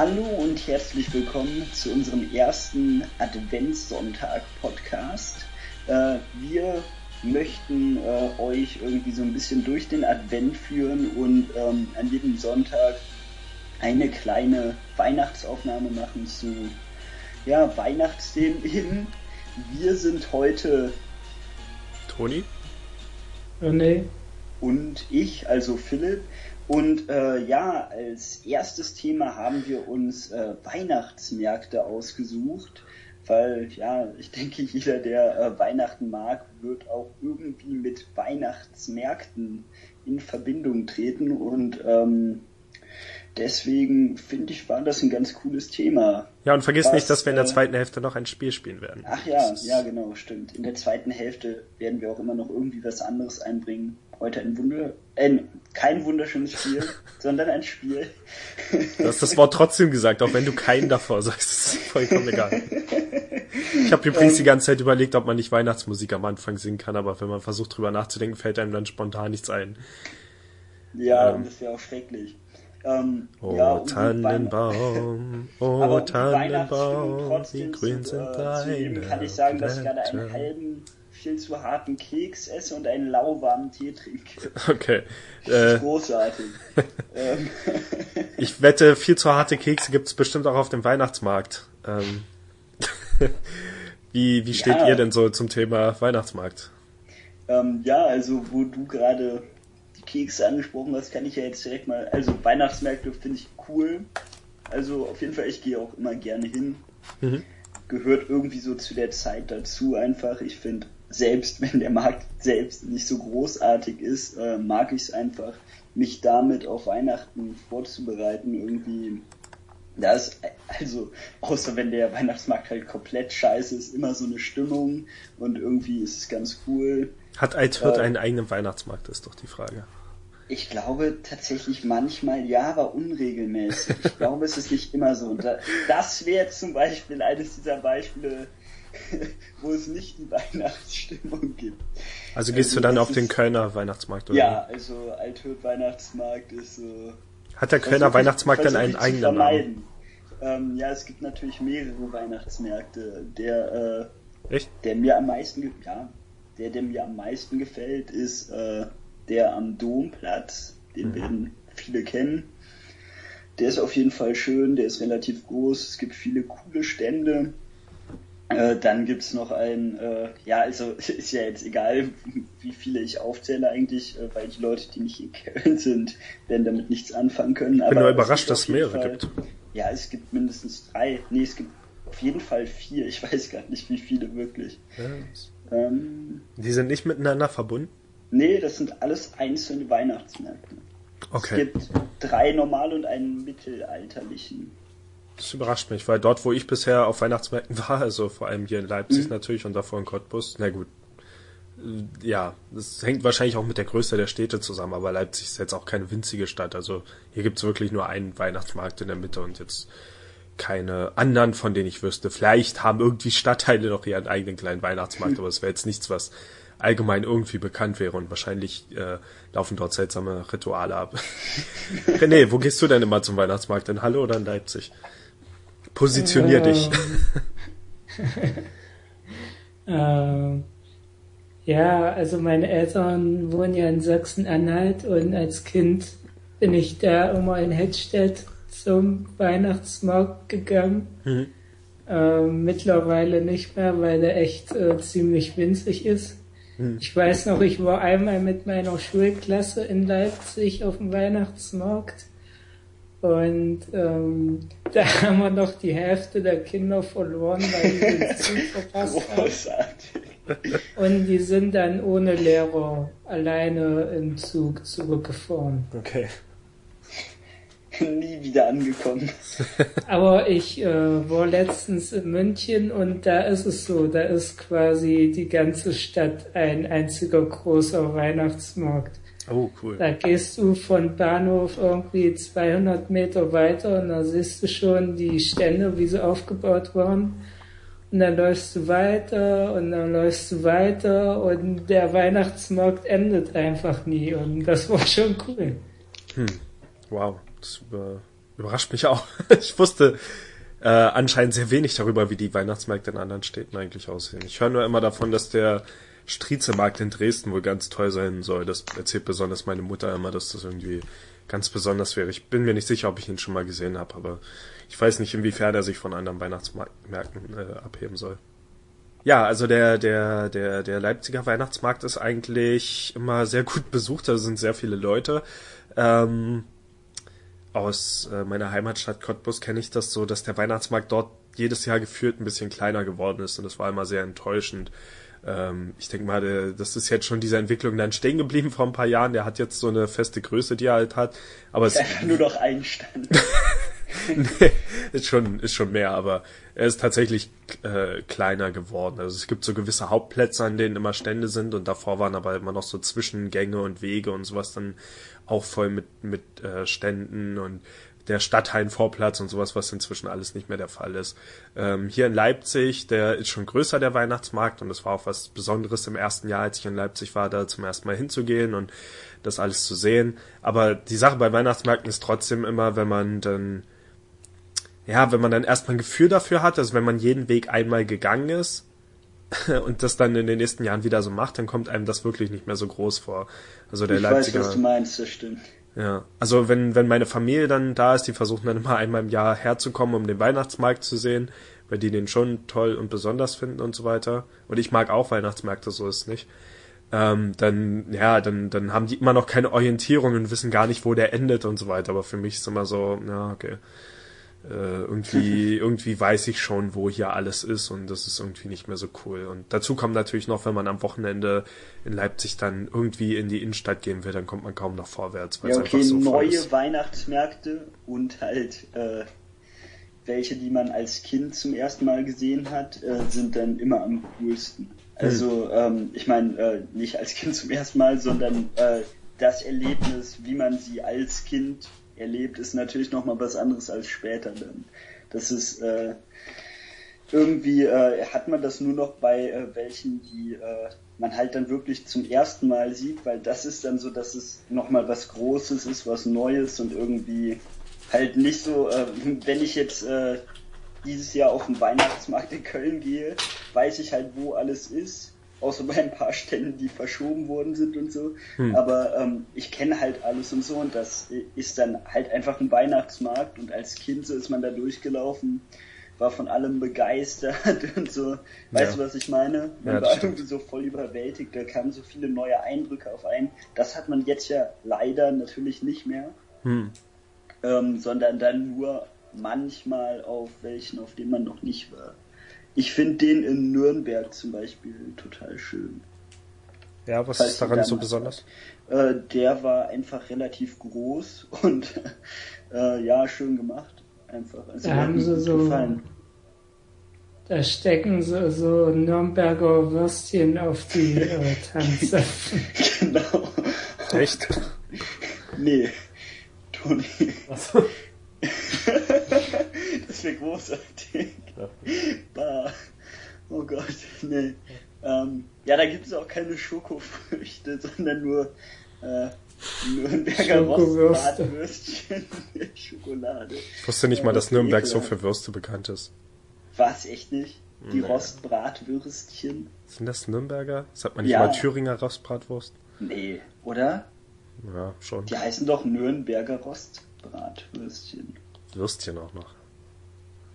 Hallo und herzlich willkommen zu unserem ersten Adventssonntag-Podcast. Äh, wir möchten äh, euch irgendwie so ein bisschen durch den Advent führen und ähm, an jedem Sonntag eine kleine Weihnachtsaufnahme machen zu ja, Weihnachtsthemen eben. Wir sind heute Toni, René und ich, also Philipp. Und äh, ja, als erstes Thema haben wir uns äh, Weihnachtsmärkte ausgesucht, weil ja, ich denke, jeder, der äh, Weihnachten mag, wird auch irgendwie mit Weihnachtsmärkten in Verbindung treten. Und ähm, deswegen finde ich, war das ein ganz cooles Thema. Ja, und vergiss Was, nicht, dass wir in der äh, zweiten Hälfte noch ein Spiel spielen werden. Ach ja, ja, genau, stimmt. In der zweiten Hälfte werden wir auch immer noch irgendwie was anderes einbringen. Heute ein Wunder, äh, kein wunderschönes Spiel, sondern ein Spiel. Du hast das Wort trotzdem gesagt, auch wenn du keinen davor sagst. Das ist vollkommen egal. Ich habe übrigens die ganze Zeit überlegt, ob man nicht Weihnachtsmusik am Anfang singen kann, aber wenn man versucht drüber nachzudenken, fällt einem dann spontan nichts ein. Ja, Ähm. das wäre auch schrecklich. Ähm, Oh ja, um Tannenbaum, oh um Tannenbaum, wie trotzdem grün sind äh, zu deine kann ich sagen, dass ich gerade einen halben, viel zu harten Keks esse und einen lauwarmen Tee trinke. Okay. Das Äh, ist großartig. ähm, ich wette, viel zu harte Kekse gibt's bestimmt auch auf dem Weihnachtsmarkt. Ähm, wie wie steht Ja. ihr denn so zum Thema Weihnachtsmarkt? ähm, ja, also wo du gerade die Kekse angesprochen hast, kann ich ja jetzt direkt mal, also Weihnachtsmärkte finde ich cool. Also auf jeden Fall, ich gehe auch immer gerne hin. Mhm. Gehört irgendwie so zu der Zeit dazu einfach. Ich finde, selbst wenn der Markt selbst nicht so großartig ist, äh, mag ich es einfach, mich damit auf Weihnachten vorzubereiten. Irgendwie, da ist, also, außer wenn der Weihnachtsmarkt halt komplett scheiße ist, immer so eine Stimmung und irgendwie ist es ganz cool. Hat Althirt Äh, einen eigenen Weihnachtsmarkt, ist doch die Frage. Ich glaube tatsächlich manchmal ja, aber unregelmäßig. Ich glaube, es ist nicht immer so. Und da, das wäre zum Beispiel eines dieser Beispiele, wo es nicht die Weihnachtsstimmung gibt. Also gehst du dann das auf den Kölner Weihnachtsmarkt, oder? Ja, also Althirt Weihnachtsmarkt ist so. Hat der Kölner Weihnachtsmarkt dann einen eigenen Namen? Ähm, ja, es gibt natürlich mehrere Weihnachtsmärkte. Der, äh, Echt? der mir am meisten, ja, der, der mir am meisten gefällt, ist äh, der am Domplatz. Den Mhm. werden viele kennen. Der ist auf jeden Fall schön, der ist relativ groß, es gibt viele coole Stände. Äh, dann gibt's noch einen, äh, ja, also ist ja jetzt egal, wie viele ich aufzähle eigentlich, äh, weil die Leute, die nicht in Köln sind, werden damit nichts anfangen können. Ich bin aber nur es überrascht, gibt dass es mehrere Fall- gibt. Ja, es gibt mindestens drei. Nee, es gibt auf jeden Fall vier. Ich weiß gar nicht, wie viele wirklich. Ähm, Die sind nicht miteinander verbunden? nee, das sind alles einzelne Weihnachtsmärkte. Es Okay. gibt drei normale und einen mittelalterlichen. Das überrascht mich, weil dort, wo ich bisher auf Weihnachtsmärkten war, also vor allem hier in Leipzig Mhm. natürlich und davor in Cottbus, na gut. Äh, Ja, das hängt wahrscheinlich auch mit der Größe der Städte zusammen, aber Leipzig ist jetzt auch keine winzige Stadt. Also hier gibt's wirklich nur einen Weihnachtsmarkt in der Mitte und jetzt keine anderen, von denen ich wüsste. Vielleicht haben irgendwie Stadtteile noch ihren eigenen kleinen Weihnachtsmarkt, aber es wäre jetzt nichts, was allgemein irgendwie bekannt wäre und wahrscheinlich äh, laufen dort seltsame Rituale ab. René, wo gehst du denn immer zum Weihnachtsmarkt? In Halle oder in Leipzig? Positionier dich. Ähm, ja, also meine Eltern wohnen ja in Sachsen-Anhalt und als Kind bin ich da immer in Hettstedt zum Weihnachtsmarkt gegangen. Mhm. Ähm, mittlerweile nicht mehr, weil der echt äh, ziemlich winzig ist. Mhm. Ich weiß noch, ich war einmal mit meiner Schulklasse in Leipzig auf dem Weihnachtsmarkt und ähm, da haben wir noch die Hälfte der Kinder verloren, weil die den Zug verpasst haben. Und die sind dann ohne Lehrer alleine im Zug zurückgefahren. Okay. Nie wieder angekommen. Aber ich äh, war letztens in München und da ist es so, da ist quasi die ganze Stadt ein einziger großer Weihnachtsmarkt. Oh, cool. Da gehst du von Bahnhof irgendwie 200 Meter weiter und da siehst du schon die Stände, wie sie aufgebaut waren. Und dann läufst du weiter und dann läufst du weiter und der Weihnachtsmarkt endet einfach nie und das war schon cool. Wow. Das über, Überrascht mich auch. Ich wusste äh, anscheinend sehr wenig darüber, wie die Weihnachtsmärkte in anderen Städten eigentlich aussehen. Ich höre nur immer davon, dass der Striezelmarkt in Dresden wohl ganz toll sein soll. Das erzählt besonders meine Mutter immer, dass das irgendwie ganz besonders wäre. Ich bin mir nicht sicher, ob ich ihn schon mal gesehen habe, aber ich weiß nicht, inwiefern er sich von anderen Weihnachtsmärkten äh, abheben soll. Ja, also der, der, der, der Leipziger Weihnachtsmarkt ist eigentlich immer sehr gut besucht, da sind sehr viele Leute. Ähm, aus äh, meiner Heimatstadt Cottbus kenne ich das so, dass der Weihnachtsmarkt dort jedes Jahr gefühlt ein bisschen kleiner geworden ist und das war immer sehr enttäuschend. Ähm, ich denke mal, das ist jetzt schon diese Entwicklung dann stehen geblieben vor ein paar Jahren. Der hat jetzt so eine feste Größe, die er halt hat. Aber es nur noch ein Stand. nee, ist schon, ist schon mehr, aber er ist tatsächlich äh, kleiner geworden. Also es gibt so gewisse Hauptplätze, an denen immer Stände sind und davor waren aber immer noch so Zwischengänge und Wege und sowas dann auch voll mit, mit äh, Ständen und der Stadthallenvorplatz und sowas, was inzwischen alles nicht mehr der Fall ist. Ähm, hier in Leipzig, der ist schon größer, der Weihnachtsmarkt, und das war auch was Besonderes im ersten Jahr, als ich in Leipzig war, da zum ersten Mal hinzugehen und das alles zu sehen. Aber die Sache bei Weihnachtsmärkten ist trotzdem immer, wenn man dann ja, wenn man dann erstmal ein Gefühl dafür hat, also wenn man jeden Weg einmal gegangen ist und das dann in den nächsten Jahren wieder so macht, dann kommt einem das wirklich nicht mehr so groß vor. Also der ich Leipziger. weiß, was du meinst, das stimmt. Ja, also wenn, wenn meine Familie dann da ist, die versuchen dann immer einmal im Jahr herzukommen, um den Weihnachtsmarkt zu sehen, weil die den schon toll und besonders finden und so weiter. Und ich mag auch Weihnachtsmärkte, so ist es nicht. Ähm, dann, ja, dann, dann haben die immer noch keine Orientierung und wissen gar nicht, wo der endet und so weiter. Aber für mich ist immer so, ja, okay äh, irgendwie, irgendwie weiß ich schon, wo hier alles ist und das ist irgendwie nicht mehr so cool. Und dazu kommt natürlich noch, wenn man am Wochenende in Leipzig dann irgendwie in die Innenstadt gehen will, dann kommt man kaum noch vorwärts. Weil ja, okay, so neue Weihnachtsmärkte und halt äh, welche, die man als Kind zum ersten Mal gesehen hat, äh, sind dann immer am coolsten. Also, hm. ähm, ich meine, äh, nicht als Kind zum ersten Mal, sondern äh, das Erlebnis, wie man sie als Kind erlebt, ist natürlich nochmal was anderes als später dann. Das ist äh, irgendwie äh, hat man das nur noch bei äh, welchen, die äh, man halt dann wirklich zum ersten Mal sieht, weil das ist dann so, dass es nochmal was Großes ist, was Neues und irgendwie halt nicht so, äh, wenn ich jetzt äh, dieses Jahr auf den Weihnachtsmarkt in Köln gehe, weiß ich halt, wo alles ist außer bei ein paar Ständen, die verschoben worden sind und so. Hm. Aber ähm, ich kenne halt alles und so und das ist dann halt einfach ein Weihnachtsmarkt und als Kind so ist man da durchgelaufen, war von allem begeistert und so. Weißt ja. du, was ich meine? Man ja, war stimmt. irgendwie so voll überwältigt, da kamen so viele neue Eindrücke auf einen. Das hat man jetzt ja leider natürlich nicht mehr. Hm. Ähm, sondern dann nur manchmal auf welchen, auf denen man noch nicht war. Ich finde den in Nürnberg zum Beispiel total schön. Ja, was Falls ist daran so besonders? Äh, der war einfach relativ groß und äh, ja, schön gemacht. Einfach. Also da haben sie so. Gefallen. Da stecken so, so Nürnberger Würstchen auf die äh, Tanze. genau. Echt? Nee, Toni. Achso. Das wäre großartig. Bah. Oh Gott, nee. Ähm, ja, da gibt es auch keine Schokofrüchte, sondern nur äh, Nürnberger Rostbratwürstchen mit Schokolade. Ich wusste nicht mal, dass Nürnberg so für Würste bekannt ist. Was, echt nicht? Die nee. Rostbratwürstchen? Sind das Nürnberger? Sagt man nicht ja. mal Thüringer Rostbratwurst? Nee, oder? Ja, schon. Die heißen doch Nürnberger Rostbratwürstchen. Würstchen auch noch.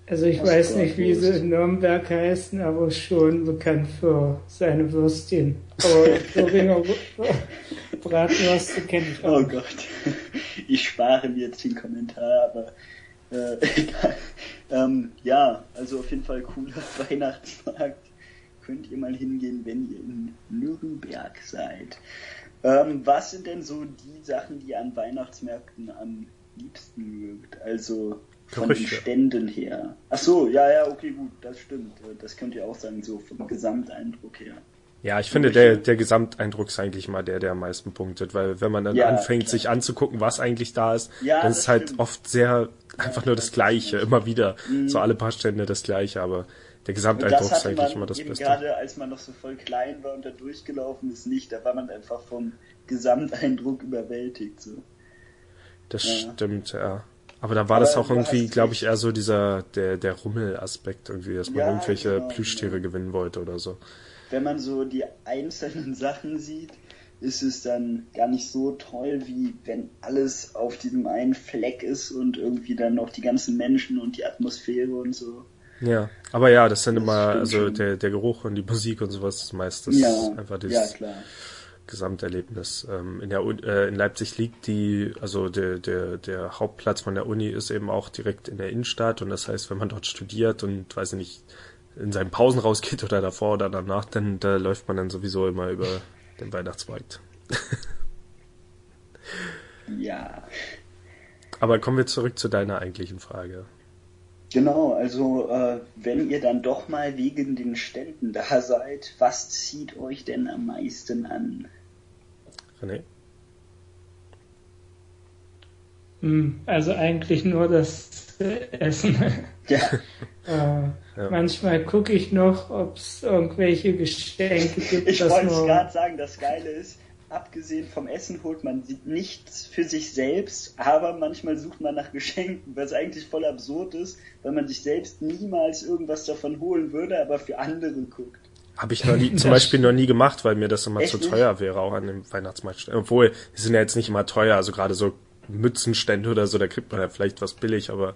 Also ich weiß nicht, wie sie in Nürnberg heißen, aber schon bekannt für seine Würstchen. Aber Thüringer Bratwürste kenne ich auch. Oh Gott. Ich spare mir jetzt den Kommentar, aber äh, egal. Ähm, ja, also auf jeden Fall cooler Weihnachtsmarkt. Könnt ihr mal hingehen, wenn ihr in Nürnberg seid. Ähm, was sind denn so die Sachen, die ihr an Weihnachtsmärkten am liebsten mögt? Also von den Ständen her. Ach so, ja, ja, okay, gut, das stimmt. Das könnt ihr auch sagen, so vom Gesamteindruck her. Ja, ich finde, der, der Gesamteindruck ist eigentlich mal der, der am meisten punktet, weil wenn man dann ja, anfängt, klar. sich anzugucken, was eigentlich da ist, ja, dann ist es halt oft sehr einfach ja, nur das Gleiche, immer wieder. Mhm. So alle paar Stände das Gleiche, aber der Gesamteindruck ist eigentlich immer das Beste. Gerade als man noch so voll klein war und da durchgelaufen ist, nicht, da war man einfach vom Gesamteindruck überwältigt. So. Das stimmt, ja. Aber da war das auch irgendwie, glaube ich, eher so dieser, der, der Rummelaspekt irgendwie, dass man ja, irgendwelche genau, Plüschtiere gewinnen wollte oder so. Wenn man so die einzelnen Sachen sieht, ist es dann gar nicht so toll, wie wenn alles auf diesem einen Fleck ist und irgendwie dann noch die ganzen Menschen und die Atmosphäre und so. Ja, aber ja, das sind immer, also der, der Geruch und die Musik und sowas ist meistens ja, einfach dieses ja, Gesamterlebnis. Ähm, in, der, äh, in Leipzig liegt die, also der, der, der Hauptplatz von der Uni ist eben auch direkt in der Innenstadt und das heißt, wenn man dort studiert und weiß ich nicht, in seinen Pausen rausgeht oder davor oder danach, dann da läuft man dann sowieso immer über den Weihnachtsmarkt. ja. Aber kommen wir zurück zu deiner eigentlichen Frage. Genau, also äh, wenn ihr dann doch mal wegen den Ständen da seid, was zieht euch denn am meisten an? René? Hm, also eigentlich nur das Essen. Ja. äh, ja. Manchmal gucke ich noch, ob es irgendwelche Geschenke gibt. Ich wollte gerade sagen, das Geile ist, abgesehen vom Essen holt man nichts für sich selbst, aber manchmal sucht man nach Geschenken, was eigentlich voll absurd ist, weil man sich selbst niemals irgendwas davon holen würde, aber für andere guckt. Habe ich noch nie, zum Beispiel noch nie gemacht, weil mir das immer Echt zu teuer nicht? wäre, auch an dem Weihnachtsmarkt. Obwohl, die sind ja jetzt nicht immer teuer, also gerade so Mützenstände oder so, da kriegt man ja vielleicht was billig, aber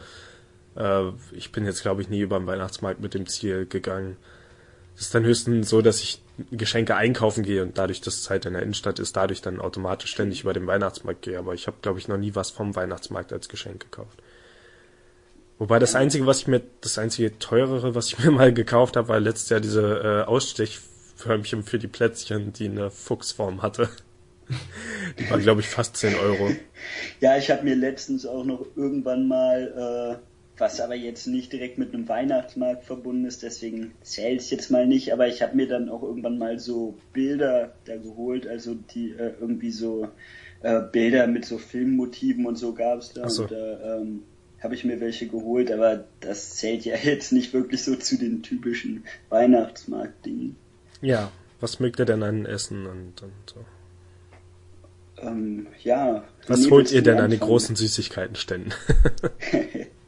äh, ich bin jetzt, glaube ich, nie über den Weihnachtsmarkt mit dem Ziel gegangen. Es ist dann höchstens so, dass ich Geschenke einkaufen gehe und dadurch, dass es halt in der Innenstadt ist, dadurch dann automatisch ständig über den Weihnachtsmarkt gehe. Aber ich habe, glaube ich, noch nie was vom Weihnachtsmarkt als Geschenk gekauft. Wobei das einzige, was ich mir, das einzige teurere, was ich mir mal gekauft habe, war letztes Jahr diese äh, Ausstechförmchen für die Plätzchen, die eine Fuchsform hatte. Die waren, glaube ich, fast 10 Euro. Ja, ich habe mir letztens auch noch irgendwann mal äh, was aber jetzt nicht direkt mit einem Weihnachtsmarkt verbunden ist, deswegen zählt es jetzt mal nicht, aber ich habe mir dann auch irgendwann mal so Bilder da geholt, also die äh, irgendwie so äh, Bilder mit so Filmmotiven und so gab es da so. und da ähm, habe ich mir welche geholt, aber das zählt ja jetzt nicht wirklich so zu den typischen Weihnachtsmarktdingen. Ja, was mögt ihr denn an Essen und, und so? Ähm, ja. Was holt ihr denn an den großen Süßigkeitenständen?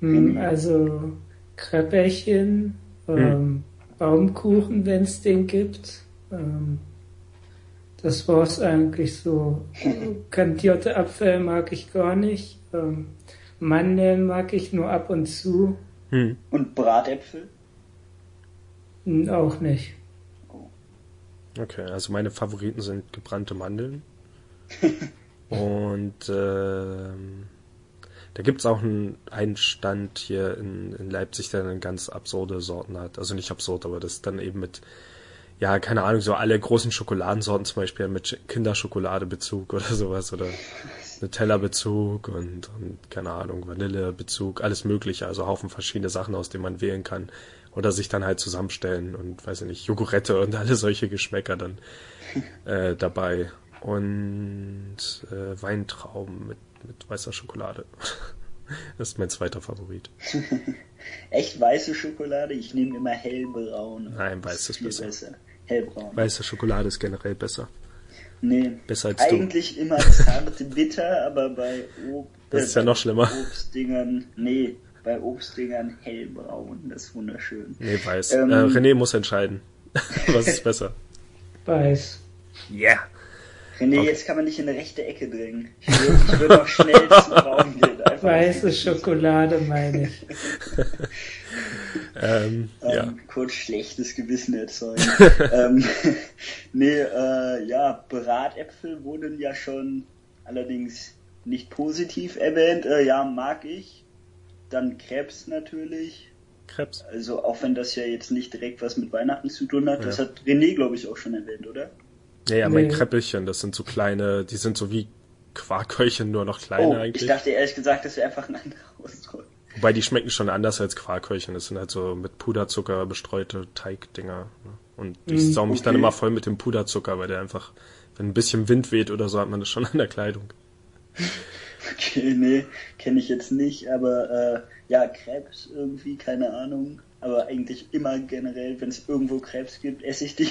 Hm, also Kräpperchen, ähm, hm. Baumkuchen, wenn es den gibt. Ähm, das war's eigentlich so. Kantierte Apfel mag ich gar nicht. Ähm, Mandeln mag ich nur ab und zu. Hm. Und Bratäpfel? Auch nicht. Okay, also meine Favoriten sind gebrannte Mandeln. und ähm, da gibt's auch einen, einen Stand hier in, in Leipzig, der dann ganz absurde Sorten hat. Also nicht absurd, aber das ist dann eben mit, ja, keine Ahnung, so alle großen Schokoladensorten zum Beispiel mit Kinderschokladebezug oder sowas oder Nutella-Bezug und, und keine Ahnung, Vanillebezug, alles mögliche, also Haufen verschiedene Sachen, aus denen man wählen kann oder sich dann halt zusammenstellen und weiß ich nicht, Jogurette und alle solche Geschmäcker dann äh, dabei und äh, Weintrauben mit mit weißer Schokolade. Das ist mein zweiter Favorit. Echt weiße Schokolade? Ich nehme immer hellbraun. Nein, weiß ist besser. besser. Hellbraun. Weiße Schokolade ist generell besser. Nee. Besser als Eigentlich du. immer zart bitter, aber bei Ob Das ist ja noch schlimmer. Obstdingern, nee, bei Obstdingern hellbraun. Das ist wunderschön. Nee, weiß. Ähm, äh, René muss entscheiden. Was ist besser? Weiß. Yeah. René, okay. jetzt kann man nicht in eine rechte Ecke drängen. Ich würde, ich noch schnell zum Raum gehen. Einfach Weiße Schokolade, meine ich. ähm, ähm, ja. Kurz schlechtes Gewissen erzeugen. ähm, nee, äh, ja, Bratäpfel wurden ja schon allerdings nicht positiv erwähnt. Äh, ja, mag ich. Dann Krebs natürlich. Krebs. Also auch wenn das ja jetzt nicht direkt was mit Weihnachten zu tun hat, ja. das hat René, glaube ich, auch schon erwähnt, oder? Ja, ja, mein Kreppelchen, das sind so kleine, die sind so wie Quarkhäulchen, nur noch kleiner oh, eigentlich. Ich dachte ehrlich gesagt, das wäre einfach ein anderer Ausdruck. Wobei die schmecken schon anders als Quarkhäulchen. Das sind halt so mit Puderzucker bestreute Teigdinger. Ne? Und die mm, saum ich okay. dann immer voll mit dem Puderzucker, weil der einfach, wenn ein bisschen Wind weht oder so, hat man das schon an der Kleidung. Okay, nee, kenne ich jetzt nicht, aber äh, ja, Krebs irgendwie, keine Ahnung. Aber eigentlich immer generell, wenn es irgendwo Krebs gibt, esse ich die.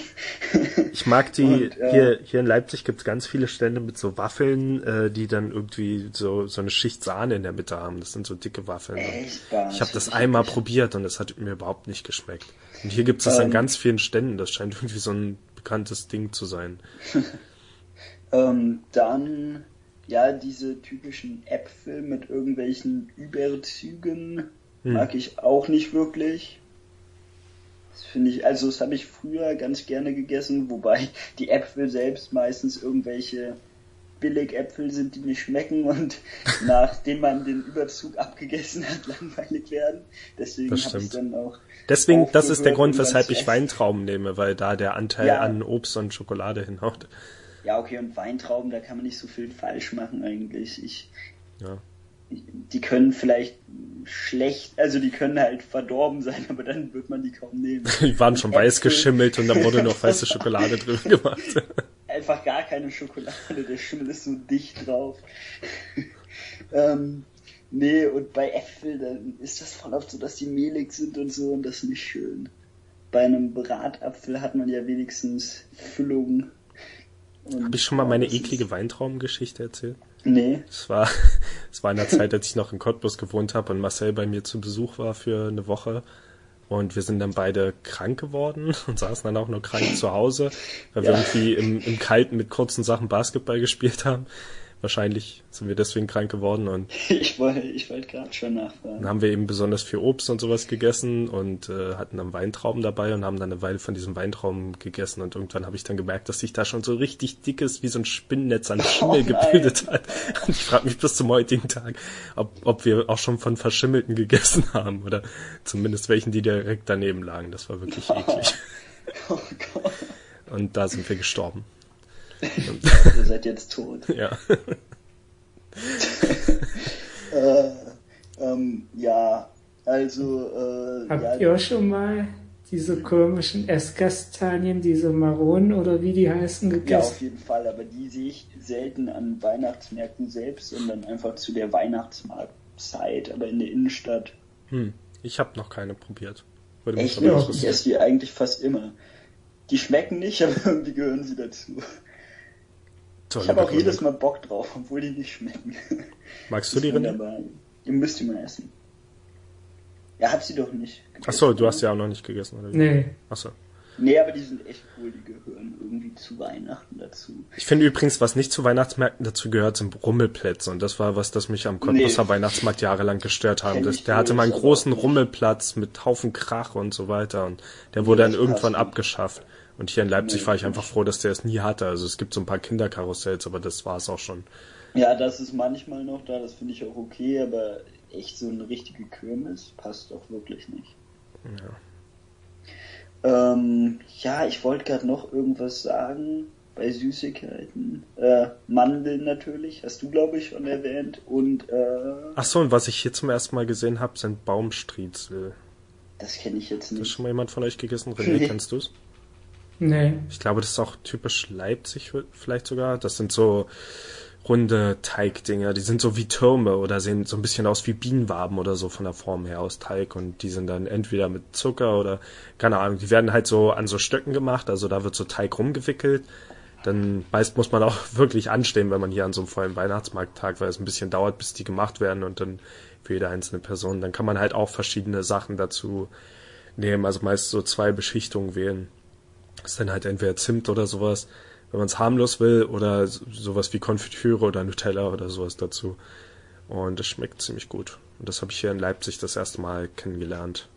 Ich mag die, Und, äh, hier, hier in Leipzig gibt's ganz viele Stände mit so Waffeln, äh, die dann irgendwie so, so eine Schicht Sahne in der Mitte haben. Das sind so dicke Waffeln. Echt? Ich habe das einmal probiert und es hat mir überhaupt nicht geschmeckt. Und hier gibt's das ähm, an ganz vielen Ständen. Das scheint irgendwie so ein bekanntes Ding zu sein. ähm, dann ja, diese typischen Äpfel mit irgendwelchen Überzügen hm. mag ich auch nicht wirklich. Das finde ich, also das habe ich früher ganz gerne gegessen, wobei die Äpfel selbst meistens irgendwelche Billigäpfel sind, die nicht schmecken und nachdem man den Überzug abgegessen hat, langweilig werden. Deswegen habe ich dann auch. Deswegen, das ist der Grund, weshalb ich Weintrauben nehme, weil da der Anteil ja. an Obst und Schokolade hinhaut. Ja, okay, und Weintrauben, da kann man nicht so viel falsch machen eigentlich. Ich, ja. Die können vielleicht schlecht, also die können halt verdorben sein, aber dann wird man die kaum nehmen. Die waren schon weiß geschimmelt und dann wurde noch weiße Schokolade drin gemacht. Einfach gar keine Schokolade, der Schimmel ist so dicht drauf. ähm, nee, und bei Äpfeln, dann ist das voll oft so, dass die mehlig sind und so und das ist nicht schön. Bei einem Bratapfel hat man ja wenigstens Füllung habe ich schon mal meine eklige Weintraumgeschichte erzählt? Nee. Es war, es war in der Zeit, als ich noch in Cottbus gewohnt habe und Marcel bei mir zu Besuch war für eine Woche. Und wir sind dann beide krank geworden und saßen dann auch nur krank zu Hause, weil ja. wir irgendwie im, im Kalten mit kurzen Sachen Basketball gespielt haben. Wahrscheinlich sind wir deswegen krank geworden und ich wollte ich wollte gerade schon nachfragen. Dann haben wir eben besonders viel Obst und sowas gegessen und äh, hatten dann Weintrauben dabei und haben dann eine Weile von diesem Weintrauben gegessen und irgendwann habe ich dann gemerkt, dass sich da schon so richtig dickes wie so ein Spinnennetz an Schimmel oh, gebildet hat. Und ich frage mich bis zum heutigen Tag, ob, ob wir auch schon von verschimmelten gegessen haben oder zumindest welchen, die direkt daneben lagen. Das war wirklich eklig. Oh Gott. Und da sind wir gestorben. Ihr seid jetzt tot. Ja. äh, ähm, ja, also. Äh, Habt ja, ihr auch schon mal diese komischen Esskastanien, diese Maronen oder wie die heißen, gegessen? Ja, auf jeden Fall, aber die sehe ich selten an Weihnachtsmärkten selbst, sondern einfach zu der Weihnachtsmarktzeit, aber in der Innenstadt. Hm, ich habe noch keine probiert. Würde Echt? Ja, ich esse die eigentlich fast immer. Die schmecken nicht, aber irgendwie gehören sie dazu. Ich habe auch jedes Mal Bock drauf, obwohl die nicht schmecken. Magst du die Rinde? Die müsst ihr mal essen. Ja, hab sie doch nicht. Gegessen, Achso, du hast ja auch noch nicht gegessen, oder? Nee. Achso. Nee, aber die sind echt cool, die gehören irgendwie zu Weihnachten dazu. Ich finde übrigens, was nicht zu Weihnachtsmärkten dazu gehört, sind Rummelplätze. Und das war was, das mich am Cottbusser nee. Weihnachtsmarkt jahrelang gestört haben. Das, der hatte mal einen großen Rummelplatz mit Haufen Krach und so weiter. Und der wurde dann irgendwann abgeschafft. Und hier in Leipzig nee, war ich einfach froh, dass der es nie hatte. Also es gibt so ein paar Kinderkarussells, aber das war es auch schon. Ja, das ist manchmal noch da, das finde ich auch okay, aber echt so eine richtige Kirmes passt doch wirklich nicht. Ja. Ähm, ja, ich wollte gerade noch irgendwas sagen bei Süßigkeiten. Äh, Mandeln natürlich, hast du glaube ich schon erwähnt. Und äh, Ach so, und was ich hier zum ersten Mal gesehen habe, sind Baumstriezel. Das kenne ich jetzt nicht. Hat schon mal jemand von euch gegessen? René, nee. kennst du's? Nee. Ich glaube, das ist auch typisch Leipzig vielleicht sogar. Das sind so runde Teigdinger, die sind so wie Türme oder sehen so ein bisschen aus wie Bienenwaben oder so von der Form her aus Teig und die sind dann entweder mit Zucker oder keine Ahnung, die werden halt so an so Stöcken gemacht, also da wird so Teig rumgewickelt. Dann meist muss man auch wirklich anstehen, wenn man hier an so einem vollen Weihnachtsmarkttag, weil es ein bisschen dauert, bis die gemacht werden und dann für jede einzelne Person. Dann kann man halt auch verschiedene Sachen dazu nehmen, also meist so zwei Beschichtungen wählen. Das ist dann halt entweder Zimt oder sowas, wenn man es harmlos will, oder sowas wie Konfitüre oder Nutella oder sowas dazu. Und das schmeckt ziemlich gut. Und das habe ich hier in Leipzig das erste Mal kennengelernt.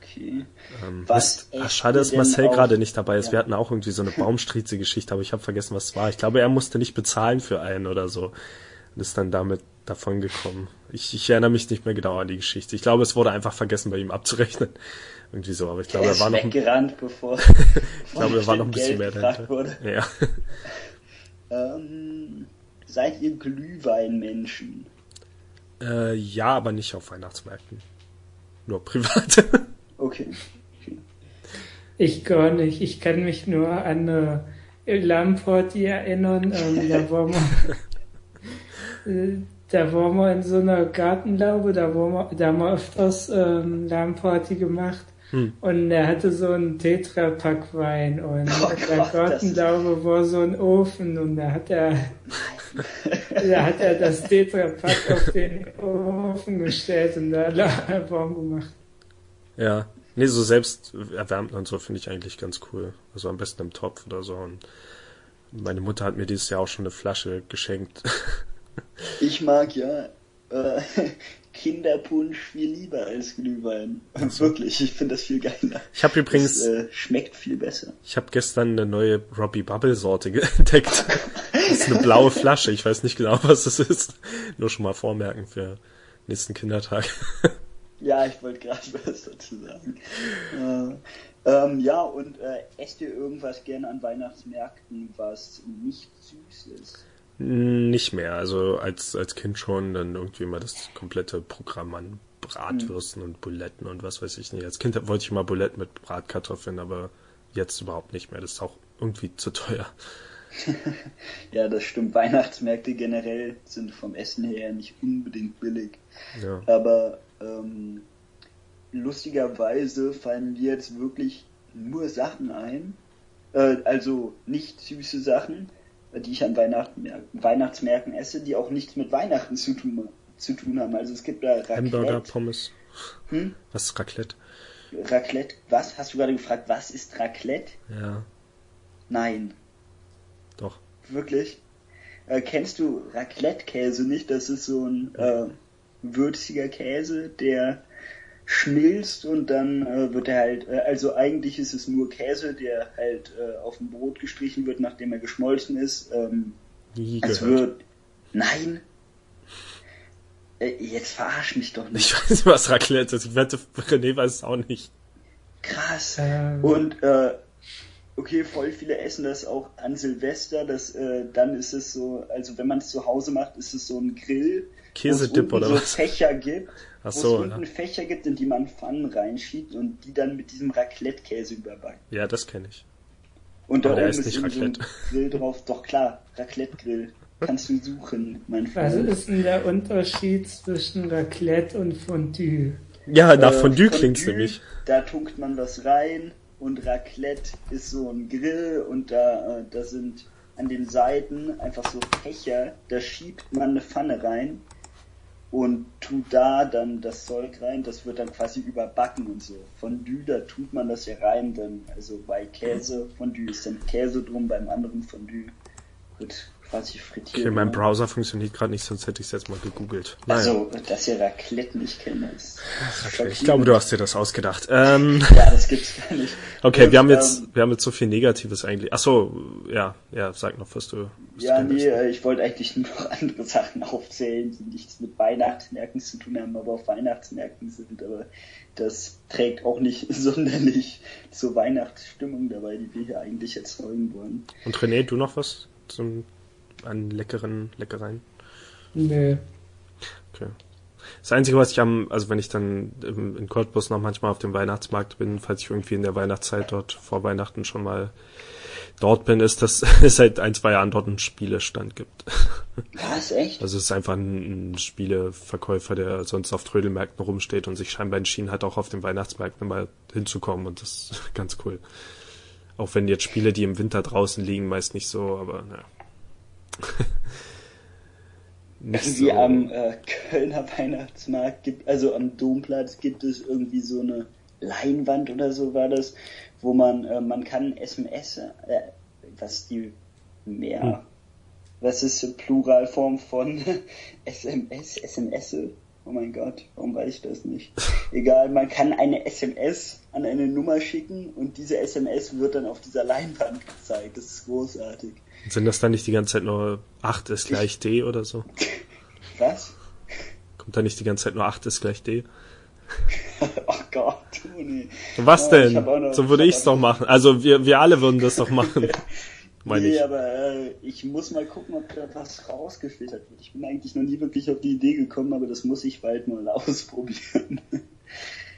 Okay. Ähm, Was ach, schade, dass Marcel gerade nicht dabei ist. Ja. Wir hatten auch irgendwie so eine Baumstrieze-Geschichte, aber ich habe vergessen, was es war. Ich glaube, er musste nicht bezahlen für einen oder so. Und ist dann damit davon gekommen. Ich, ich erinnere mich nicht mehr genau an die Geschichte. Ich glaube, es wurde einfach vergessen, bei ihm abzurechnen. Irgendwie so, aber ich glaube, er war noch. Weggerannt, bevor. ich glaube, er war noch ein bisschen mehr dahinter. Wurde. Ja. Ähm, seid ihr Glühweinmenschen? Äh, ja, aber nicht auf Weihnachtsmärkten. Nur privat. okay. okay. Ich gar nicht. Ich kann mich nur an äh, Lamporti erinnern. Ähm, da war mal äh, da waren wir in so einer Gartenlaube, da, waren wir, da haben wir öfters ähm, Lärmparty gemacht. Hm. Und er hatte so einen Tetrapack Wein und oh der Gartenlaube war so ein Ofen und da hat er, da hat er das Tetrapack auf den Ofen gestellt und da hat er warm gemacht. Ja, nee, so selbst erwärmt und so finde ich eigentlich ganz cool. Also am besten im Topf oder so. Und meine Mutter hat mir dieses Jahr auch schon eine Flasche geschenkt. Ich mag ja äh, Kinderpunsch viel lieber als Glühwein. Also. Wirklich, ich finde das viel geiler. Ich habe übrigens das, äh, schmeckt viel besser. Ich habe gestern eine neue Robbie Bubble Sorte entdeckt. das ist eine blaue Flasche. Ich weiß nicht genau, was das ist. Nur schon mal vormerken für nächsten Kindertag. ja, ich wollte gerade was dazu sagen. Äh, ähm, ja, und äh, esst ihr irgendwas gerne an Weihnachtsmärkten, was nicht süß ist? Nicht mehr. Also als, als Kind schon dann irgendwie mal das komplette Programm an Bratwürsten mhm. und Buletten und was weiß ich nicht. Als Kind wollte ich mal Buletten mit Bratkartoffeln, aber jetzt überhaupt nicht mehr. Das ist auch irgendwie zu teuer. ja, das stimmt. Weihnachtsmärkte generell sind vom Essen her nicht unbedingt billig. Ja. Aber ähm, lustigerweise fallen mir jetzt wirklich nur Sachen ein. Äh, also nicht süße Sachen, die ich an Weihnachten, Weihnachtsmärkten esse, die auch nichts mit Weihnachten zu tun, zu tun haben. Also es gibt da Raclette. Hamburger, Pommes. Hm? Was ist Raclette? Raclette, was? Hast du gerade gefragt, was ist Raclette? Ja. Nein. Doch. Wirklich? Äh, kennst du Raclette-Käse nicht? Das ist so ein äh, würziger Käse, der schmilzt und dann äh, wird er halt, äh, also eigentlich ist es nur Käse, der halt äh, auf dem Brot gestrichen wird, nachdem er geschmolzen ist. Ähm, es wird, nein, äh, jetzt verarsch mich doch nicht. Ich weiß nicht, was Raclette ist. Ich wette, René weiß es auch nicht. Krass. Ähm. Und äh, okay, voll viele essen das auch an Silvester. Das, äh, dann ist es so, also wenn man es zu Hause macht, ist es so ein Grill, Käsedip oder so was? Fächer gibt Ach so, wo es unten Fächer gibt, in die man Pfannen reinschiebt und die dann mit diesem Raclette-Käse überbacken. Ja, das kenne ich. Und da oben ist, ist so ein Grill drauf. Doch klar, Raclette-Grill. Kannst du suchen, mein Freund. Was ist denn der Unterschied zwischen Raclette und Fondue? Ja, nach äh, Fondue, Fondue klingt's nämlich. Da tunkt man was rein und Raclette ist so ein Grill und da, äh, da sind an den Seiten einfach so Fächer, da schiebt man eine Pfanne rein und tut da dann das Zeug rein, das wird dann quasi überbacken und so. Fondue, da tut man das ja rein, dann, also bei Käse, Fondue ist dann Käse drum, beim anderen Fondue wird quasi frittiert. Okay, mein Browser funktioniert gerade nicht, sonst hätte ich es jetzt mal gegoogelt. Naja. Also, dass ihr Raclette nicht kennt, ist. Okay, ich glaube, du hast dir das ausgedacht. Ähm, ja, das gibt's gar nicht. Okay, Und, wir haben jetzt, ähm, wir haben jetzt so viel Negatives eigentlich. Ach so, ja, ja, sag noch, was du. Was ja, du nee, äh, ich wollte eigentlich nur noch andere Sachen aufzählen, die nichts mit Weihnachtsmärkten zu tun haben, aber auf Weihnachtsmärkten sind. Aber das trägt auch nicht sonderlich zur Weihnachtsstimmung dabei, die wir hier eigentlich erzeugen wollen. Und René, du noch was zum an leckeren Leckereien? Nee. Okay. Das Einzige, was ich am, also wenn ich dann in Cottbus noch manchmal auf dem Weihnachtsmarkt bin, falls ich irgendwie in der Weihnachtszeit dort vor Weihnachten schon mal dort bin, ist, dass es seit ein, zwei Jahren dort einen Spielestand gibt. Was, echt? Also es ist einfach ein, ein Spieleverkäufer, der sonst auf Trödelmärkten rumsteht und sich scheinbar entschieden hat, auch auf den Weihnachtsmärkten mal hinzukommen und das ist ganz cool. Auch wenn jetzt Spiele, die im Winter draußen liegen, meist nicht so, aber naja. Irgendwie so. am äh, Kölner Weihnachtsmarkt gibt, also am Domplatz gibt es irgendwie so eine Leinwand oder so war das, wo man, äh, man kann SMS, äh, was die mehr, hm. was ist die Pluralform von SMS, SMS? Oh mein Gott, warum weiß ich das nicht? Egal, man kann eine SMS an eine Nummer schicken und diese SMS wird dann auf dieser Leinwand gezeigt. Das ist großartig. Sind das dann nicht die ganze Zeit nur 8 ist gleich D oder so? Was? Kommt da nicht die ganze Zeit nur 8 ist gleich D? oh Gott, Toni. Was denn? Noch, so würde ich es doch machen. Also wir, wir alle würden das doch machen. Meine nee, ich. aber äh, ich muss mal gucken, ob da was rausgefiltert wird. Ich bin eigentlich noch nie wirklich auf die Idee gekommen, aber das muss ich bald mal ausprobieren.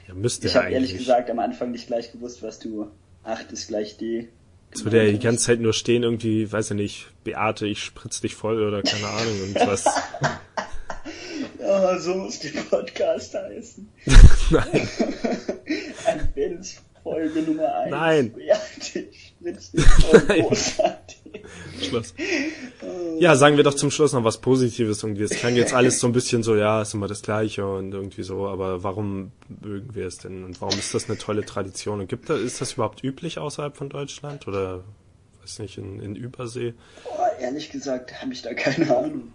Ja, müsste ich habe ehrlich gesagt am Anfang nicht gleich gewusst, was du 8 ist gleich D Jetzt wird er die ganze Zeit nur stehen, irgendwie, weiß ich nicht, Beate, ich spritz dich voll oder keine Ahnung und was. ja, so muss der Podcast heißen. Nein. Adventsfolge Nummer 1. Nein. Beate, ich großartig. Schluss. Ja, sagen wir doch zum Schluss noch was Positives irgendwie. Es klang jetzt alles so ein bisschen so, ja, ist immer das Gleiche und irgendwie so, aber warum mögen wir es denn und warum ist das eine tolle Tradition? Und gibt da, ist das überhaupt üblich außerhalb von Deutschland oder, weiß nicht, in, in Übersee? Boah, ehrlich gesagt habe ich da keine Ahnung.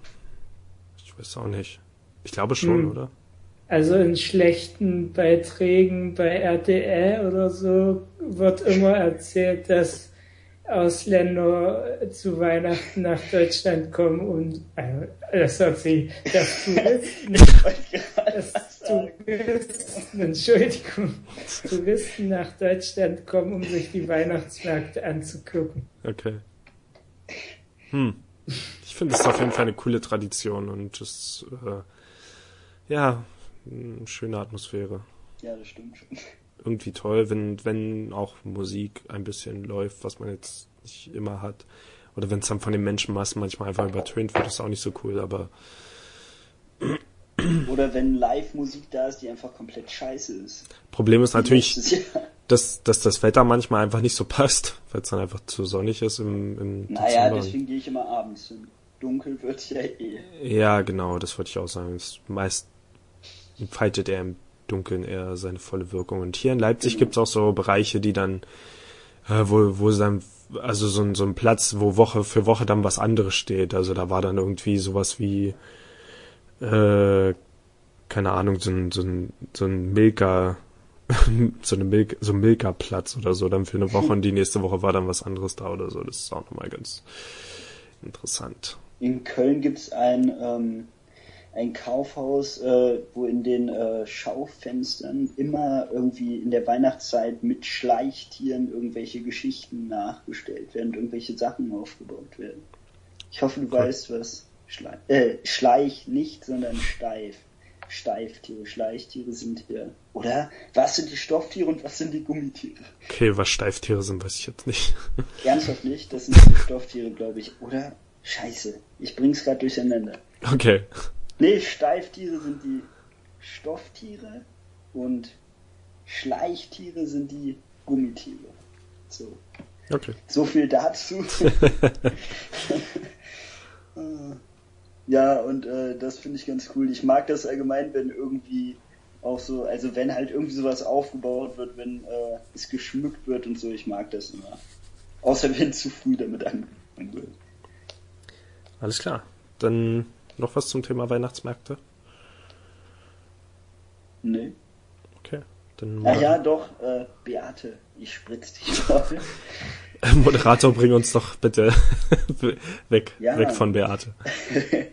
Ich weiß auch nicht. Ich glaube schon, Hm. oder? Also in schlechten Beiträgen bei RTL oder so wird immer erzählt, dass Ausländer zu Weihnachten nach Deutschland kommen und äh, das hat sie, dass Touristen, dass. Touristen, Entschuldigung, Touristen nach Deutschland kommen, um sich die Weihnachtsmärkte anzugucken. Okay. Hm. Ich finde es auf jeden Fall eine coole Tradition und es, äh, ja, eine schöne Atmosphäre. Ja, das stimmt schon. irgendwie toll, wenn, wenn auch Musik ein bisschen läuft, was man jetzt nicht immer hat. Oder wenn es dann von den Menschenmassen manchmal einfach übertönt wird, ist auch nicht so cool, aber Oder wenn Live-Musik da ist, die einfach komplett scheiße ist. Problem ist natürlich, dass, dass das Wetter manchmal einfach nicht so passt, weil es dann einfach zu sonnig ist im, im Naja, Dezember. deswegen gehe ich immer abends hin. Dunkel wird ja eh. Ja, genau, das wollte ich auch sagen. Es meist entfaltet er im Dunkeln eher seine volle Wirkung. Und hier in Leipzig Genau. gibt's auch so Bereiche, die dann, äh, wo, wo dann, also so ein, so ein Platz, wo Woche für Woche dann was anderes steht. Also da war dann irgendwie sowas wie, äh, keine Ahnung, so ein, so ein, so ein Milka, so eine Milk, so ein Milka-Platz oder so dann für eine Woche und die nächste Woche war dann was anderes da oder so. Das ist auch nochmal ganz interessant. In Köln gibt's ein, ähm, ein Kaufhaus, äh, wo in den äh, Schaufenstern immer irgendwie in der Weihnachtszeit mit Schleichtieren irgendwelche Geschichten nachgestellt werden, irgendwelche Sachen aufgebaut werden. Ich hoffe, du Cool. weißt, was Schleich, äh, Schleich nicht, sondern Steif. Steiftiere, Schleichtiere sind hier. Oder was sind die Stofftiere und was sind die Gummitiere? Okay, was Steiftiere sind, weiß ich jetzt nicht. Ernsthaft nicht, das sind die Stofftiere, glaube ich. Oder? Scheiße, ich bring's gerade durcheinander. Okay. Nee, Steiftiere sind die Stofftiere und Schleichtiere sind die Gummitiere. So, Okay. so viel dazu. Ja, und äh, das finde ich ganz cool. Ich mag das allgemein, wenn irgendwie auch so, also wenn halt irgendwie sowas aufgebaut wird, wenn äh, es geschmückt wird und so, ich mag das immer. Außer wenn zu früh damit angefangen wird. Alles klar. Dann noch was zum Thema Weihnachtsmärkte? Nee. Okay. Dann Ach ja, doch, äh, Beate, ich spritz dich voll. Moderator, bring uns doch bitte weg, Ja. weg von Beate.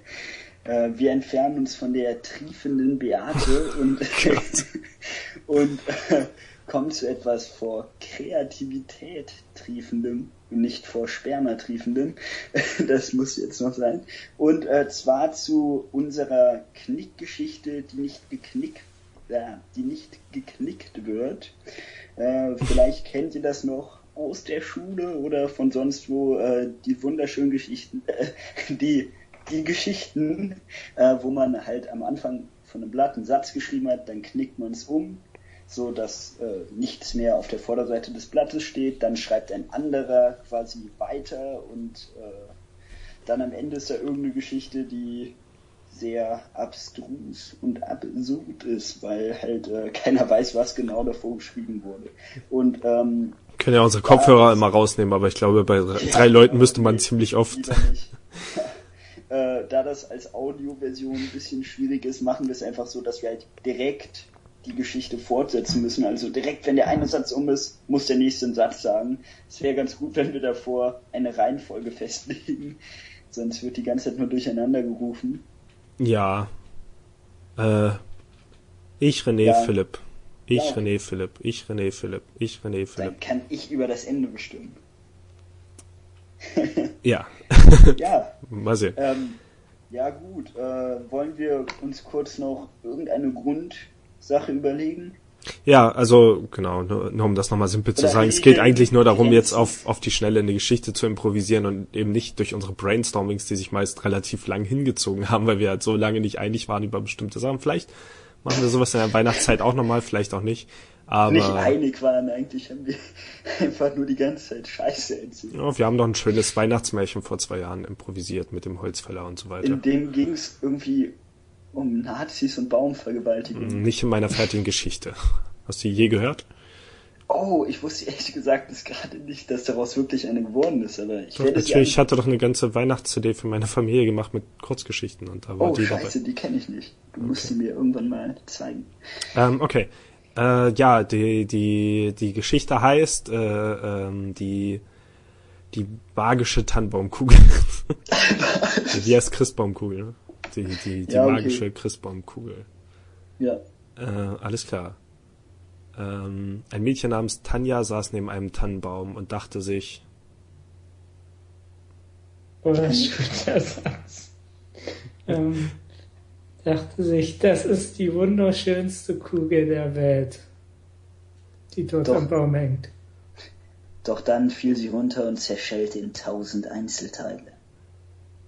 äh, wir entfernen uns von der triefenden Beate und, und äh, kommen zu etwas vor Kreativität triefendem nicht vor Sperma triefendem. Das muss jetzt noch sein. Und äh, zwar zu unserer Knickgeschichte, die nicht geknickt, äh, die nicht geknickt wird. Äh, vielleicht kennt ihr das noch aus der Schule oder von sonst wo äh, die wunderschönen Geschichten, äh, die die Geschichten, äh, wo man halt am Anfang von einem Blatt einen Satz geschrieben hat, dann knickt man es um, so dass äh, nichts mehr auf der Vorderseite des Blattes steht, dann schreibt ein anderer quasi weiter und äh, dann am Ende ist da irgendeine Geschichte, die sehr abstrus und absurd ist, weil halt äh, keiner weiß, was genau davor geschrieben wurde. Und ähm, Können ja unsere Kopfhörer Ja, immer rausnehmen, aber ich glaube, bei drei Leuten müsste man ziemlich oft. Äh, da das als Audioversion ein bisschen schwierig ist, machen wir es einfach so, dass wir halt direkt die Geschichte fortsetzen müssen. Also direkt, wenn der eine Satz um ist, muss der nächste einen Satz sagen. Es wäre ganz gut, wenn wir davor eine Reihenfolge festlegen. Sonst wird die ganze Zeit nur durcheinander gerufen. Ja. Äh, ich René Ja. Philipp. Ich Ja. René Philipp. Ich René Philipp. Ich René Philipp. Dann kann ich über das Ende bestimmen. Ja. Ja, Mal sehen. Ähm, ja gut, äh, wollen wir uns kurz noch irgendeine Grundsache überlegen? Ja, also genau, nur, nur um das nochmal simpel zu sagen. Es geht eigentlich nur darum, jetzt auf, auf die Schnelle eine Geschichte zu improvisieren und eben nicht durch unsere Brainstormings, die sich meist relativ lang hingezogen haben, weil wir halt so lange nicht einig waren über bestimmte Sachen. Vielleicht machen wir sowas in der Weihnachtszeit auch nochmal, vielleicht auch nicht. Aber Nicht einig waren, eigentlich haben wir einfach nur die ganze Zeit Scheiße erzählt. ja, wir haben doch ein schönes Weihnachtsmärchen vor zwei Jahren improvisiert mit dem Holzfäller und so weiter. In dem ging es irgendwie um Nazis und Baumvergewaltigung. Nicht in meiner fertigen Geschichte. Hast du die je gehört? Oh, ich wusste ehrlich gesagt bis gerade nicht, dass daraus wirklich eine geworden ist, aber ich werde natürlich, ich hatte doch eine ganze Weihnachts-CD für meine Familie gemacht mit Kurzgeschichten und da war Oh, die scheiße, die kenne ich nicht. Du musst sie mir irgendwann mal zeigen. dabei. Ähm, okay. Äh, ja, die, die, die Geschichte heißt, äh, ähm, die, die magische Tannenbaumkugel. die heißt Christbaumkugel, ne? Die, die, die Ja, okay. magische Christbaumkugel. Ja. Äh, alles klar. Ähm, ein Mädchen namens Tanja saß neben einem Tannenbaum und dachte sich, Oder schöner Satz. Ähm, dachte sich, das ist die wunderschönste Kugel der Welt, die dort Doch. am Baum hängt. Doch dann fiel sie runter und zerschellte in tausend Einzelteile.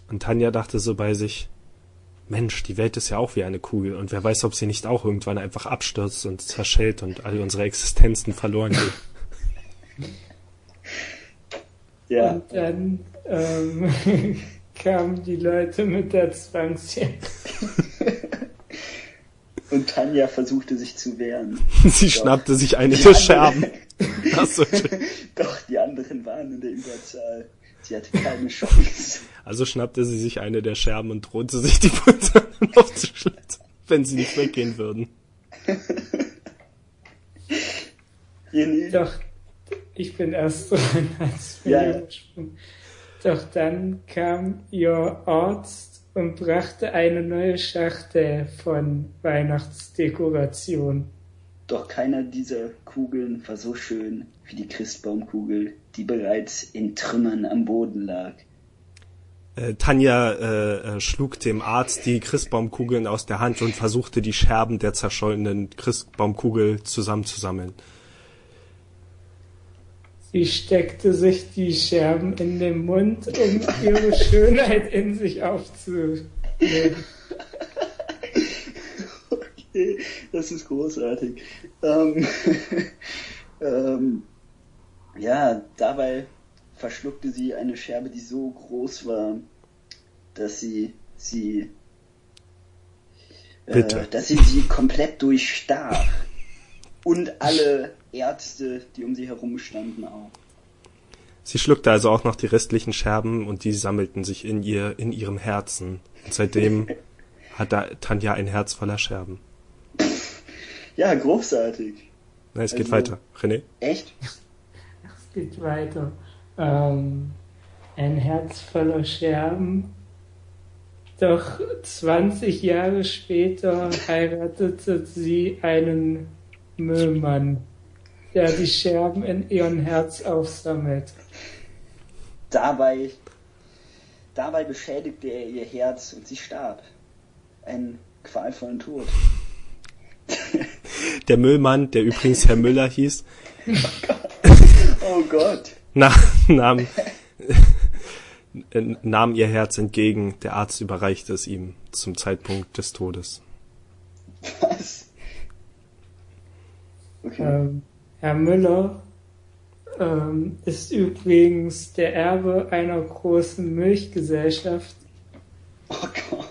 Und Tanja dachte so bei sich, Mensch, die Welt ist ja auch wie eine Kugel und wer weiß, ob sie nicht auch irgendwann einfach abstürzt und zerschellt und all unsere Existenzen verloren geht. Ja. Und dann ähm, kamen die Leute mit der Zwangsjacke. Und Tanja versuchte sich zu wehren. sie schnappte sich eine der Scherben. Ach so, schön. Doch die anderen waren in der Überzahl. Sie hatte keine Chance. Also schnappte sie sich eine der Scherben und drohte sich die Putze aufzuschlitzen, wenn sie nicht weggehen würden. René, Doch, ich bin erst dran als Ja, ja. übersprungen. Doch dann kam ihr Arzt und brachte eine neue Schachtel von Weihnachtsdekoration. Doch keiner dieser Kugeln war so schön wie die Christbaumkugel, die bereits in Trümmern am Boden lag. Äh, Tanja äh, äh, schlug dem Arzt die Christbaumkugeln aus der Hand und versuchte die Scherben der zerschollenen Christbaumkugel zusammenzusammeln. Sie steckte sich die Scherben in den Mund, um ihre Schönheit in sich aufzunehmen. Okay, das ist großartig. Ähm, ähm, ja, dabei verschluckte sie eine Scherbe, die so groß war, dass sie sie Bitte. Äh, dass sie sie komplett durchstach. Und alle Ärzte, die um sie herum standen, auch. Sie schluckte also auch noch die restlichen Scherben und die sammelten sich in ihr, in ihrem Herzen. Und seitdem hat da Tanja ein Herz voller Scherben. Ja, großartig. Na, es geht Also- weiter. René? Echt? Es geht weiter. Ähm, ein Herz voller Scherben. Doch 20 Jahre später heiratete sie einen Müllmann, der die Scherben in ihrem Herz aufsammelt. Dabei, dabei beschädigte er ihr Herz und sie starb. Einen qualvollen Tod. Der Müllmann, der übrigens Herr Müller hieß, Oh Gott. na, nahm, äh, nahm ihr Herz entgegen. Der Arzt überreichte es ihm zum Zeitpunkt des Todes. Was? Okay. Ähm, Herr Müller ähm, ist übrigens der Erbe einer großen Milchgesellschaft Oh Gott.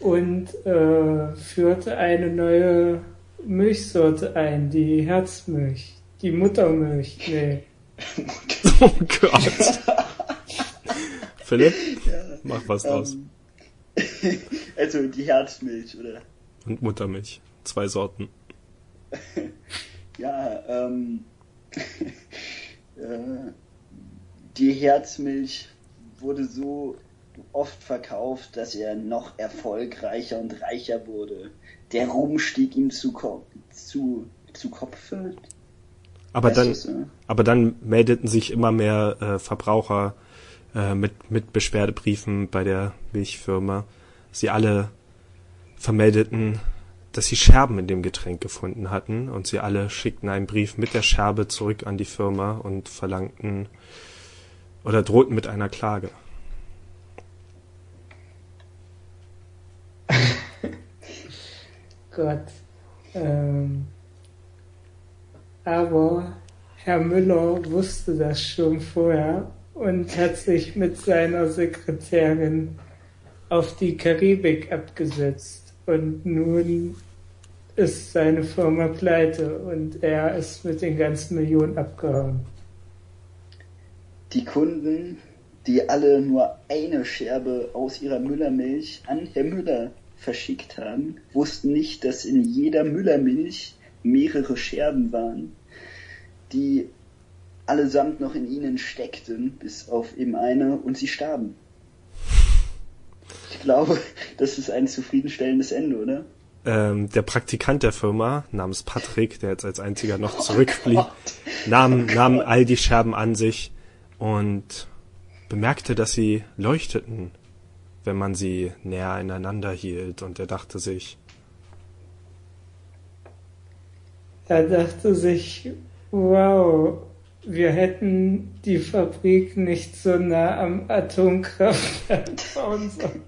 und äh, führte eine neue Milchsorte ein, die Herzmilch, die Muttermilch. Nee. Oh Gott. Philipp, mach was draus. Ähm, also die Herzmilch, oder? Und Muttermilch. Zwei Sorten. Ja, ähm, äh, die Herzmilch wurde so oft verkauft, dass er noch erfolgreicher und reicher wurde. Der Ruhm stieg ihm zu, Ko zu, zu Kopfe. Aber dann, ja? aber dann meldeten sich immer mehr äh, Verbraucher äh, mit, mit Beschwerdebriefen bei der Milchfirma. Sie alle vermeldeten, dass sie Scherben in dem Getränk gefunden hatten und sie alle schickten einen Brief mit der Scherbe zurück an die Firma und verlangten oder drohten mit einer Klage. Gott. Ähm, aber Herr Müller wusste das schon vorher und hat sich mit seiner Sekretärin auf die Karibik abgesetzt. Und nun ist seine Firma pleite und er ist mit den ganzen Millionen abgehauen. Die Kunden, die alle nur eine Scherbe aus ihrer Müllermilch an Herr Müller verschickt haben, wussten nicht, dass in jeder Müllermilch mehrere Scherben waren, die allesamt noch in ihnen steckten, bis auf eben eine, und sie starben. Ich glaube, das ist ein zufriedenstellendes Ende, oder? Ähm, der Praktikant der Firma namens Patrick, der jetzt als einziger noch zurückblieb, oh nahm, nahm all die Scherben an sich und bemerkte, dass sie leuchteten, wenn man sie näher aneinander hielt, und er dachte sich, er dachte sich, wow, wir hätten die Fabrik nicht so nah am Atomkraftwerk bauen sollen.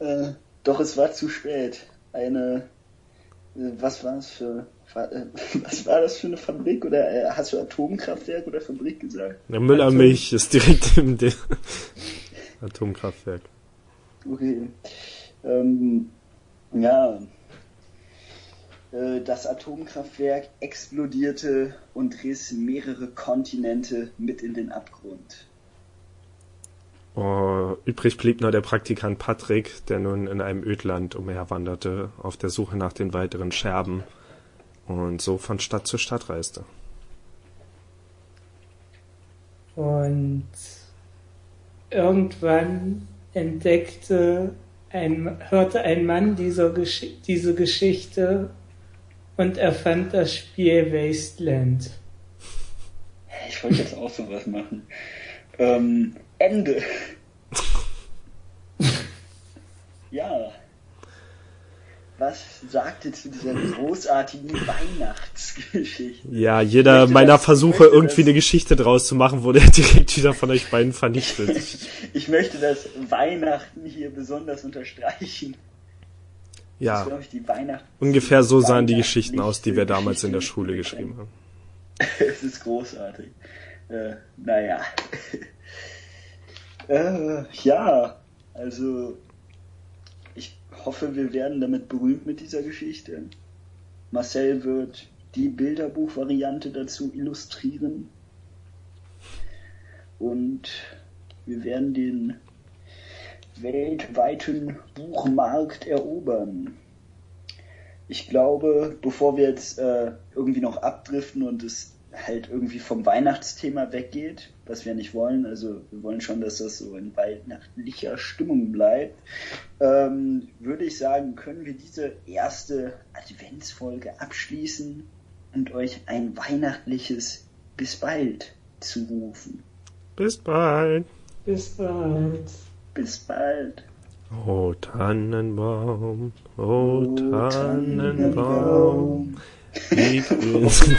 äh, doch es war zu spät. Eine, äh, was war es für, äh, was war das für eine Fabrik? Oder äh, hast du Atomkraftwerk oder Fabrik gesagt? Ja, Müllermilch Atom ist direkt im Atomkraftwerk. Okay. Ähm, ja, das Atomkraftwerk explodierte und riss mehrere Kontinente mit in den Abgrund. Oh, übrig blieb nur der Praktikant Patrick, der nun in einem Ödland umherwanderte, auf der Suche nach den weiteren Scherben und so von Stadt zu Stadt reiste. Und irgendwann entdeckte ein, hörte ein Mann dieser Gesch diese Geschichte und erfand das Spiel Wasteland. Ich wollte jetzt auch sowas machen. Ähm, Ende. ja. Was sagt ihr zu dieser großartigen Weihnachtsgeschichte? Ja, jeder meiner das, Versuche, irgendwie das, eine Geschichte draus zu machen, wurde direkt wieder von euch beiden vernichtet. ich möchte das Weihnachten hier besonders unterstreichen. Ja. Ungefähr so sahen die Geschichten aus, die wir damals in der Schule geschrieben haben. es ist großartig. Äh, naja. äh, ja, also ich hoffe, wir werden damit berühmt mit dieser Geschichte. Marcel wird die Bilderbuchvariante dazu illustrieren. Und wir werden den weltweiten Buchmarkt erobern. Ich glaube, bevor wir jetzt äh, irgendwie noch abdriften und es halt irgendwie vom Weihnachtsthema weggeht, was wir nicht wollen, also wir wollen schon, dass das so in weihnachtlicher Stimmung bleibt, ähm, würde ich sagen, können wir diese erste Adventsfolge abschließen und euch ein weihnachtliches Bis bald zurufen. Bis bald. Bis bald. Bis bald. O Tannenbaum, o Tannenbaum, wie grün sind.